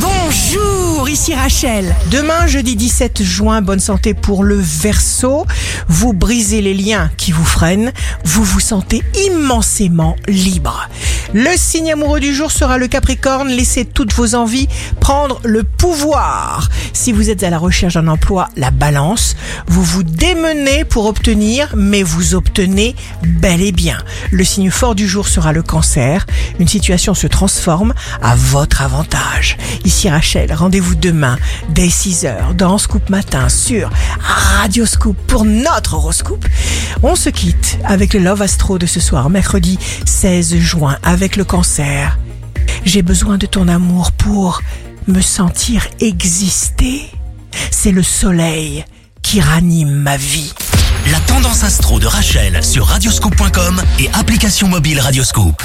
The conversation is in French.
Bonjour, ici Rachel. Demain, jeudi 17 juin, bonne santé pour le verso. Vous brisez les liens qui vous freinent. Vous vous sentez immensément libre. Le signe amoureux du jour sera le Capricorne. Laissez toutes vos envies prendre le pouvoir. Si vous êtes à la recherche d'un emploi, la balance, vous vous démenez pour obtenir, mais vous obtenez bel et bien. Le signe fort du jour sera le Cancer. Une situation se transforme à votre avantage. Ici Rachel, rendez-vous demain dès 6h dans Scoop Matin sur Radio Scoop pour notre horoscope. On se quitte avec le Love Astro de ce soir, mercredi 16 juin, le cancer. J'ai besoin de ton amour pour me sentir exister. C'est le soleil qui ranime ma vie. La tendance astro de Rachel sur radioscope.com et application mobile Radioscope.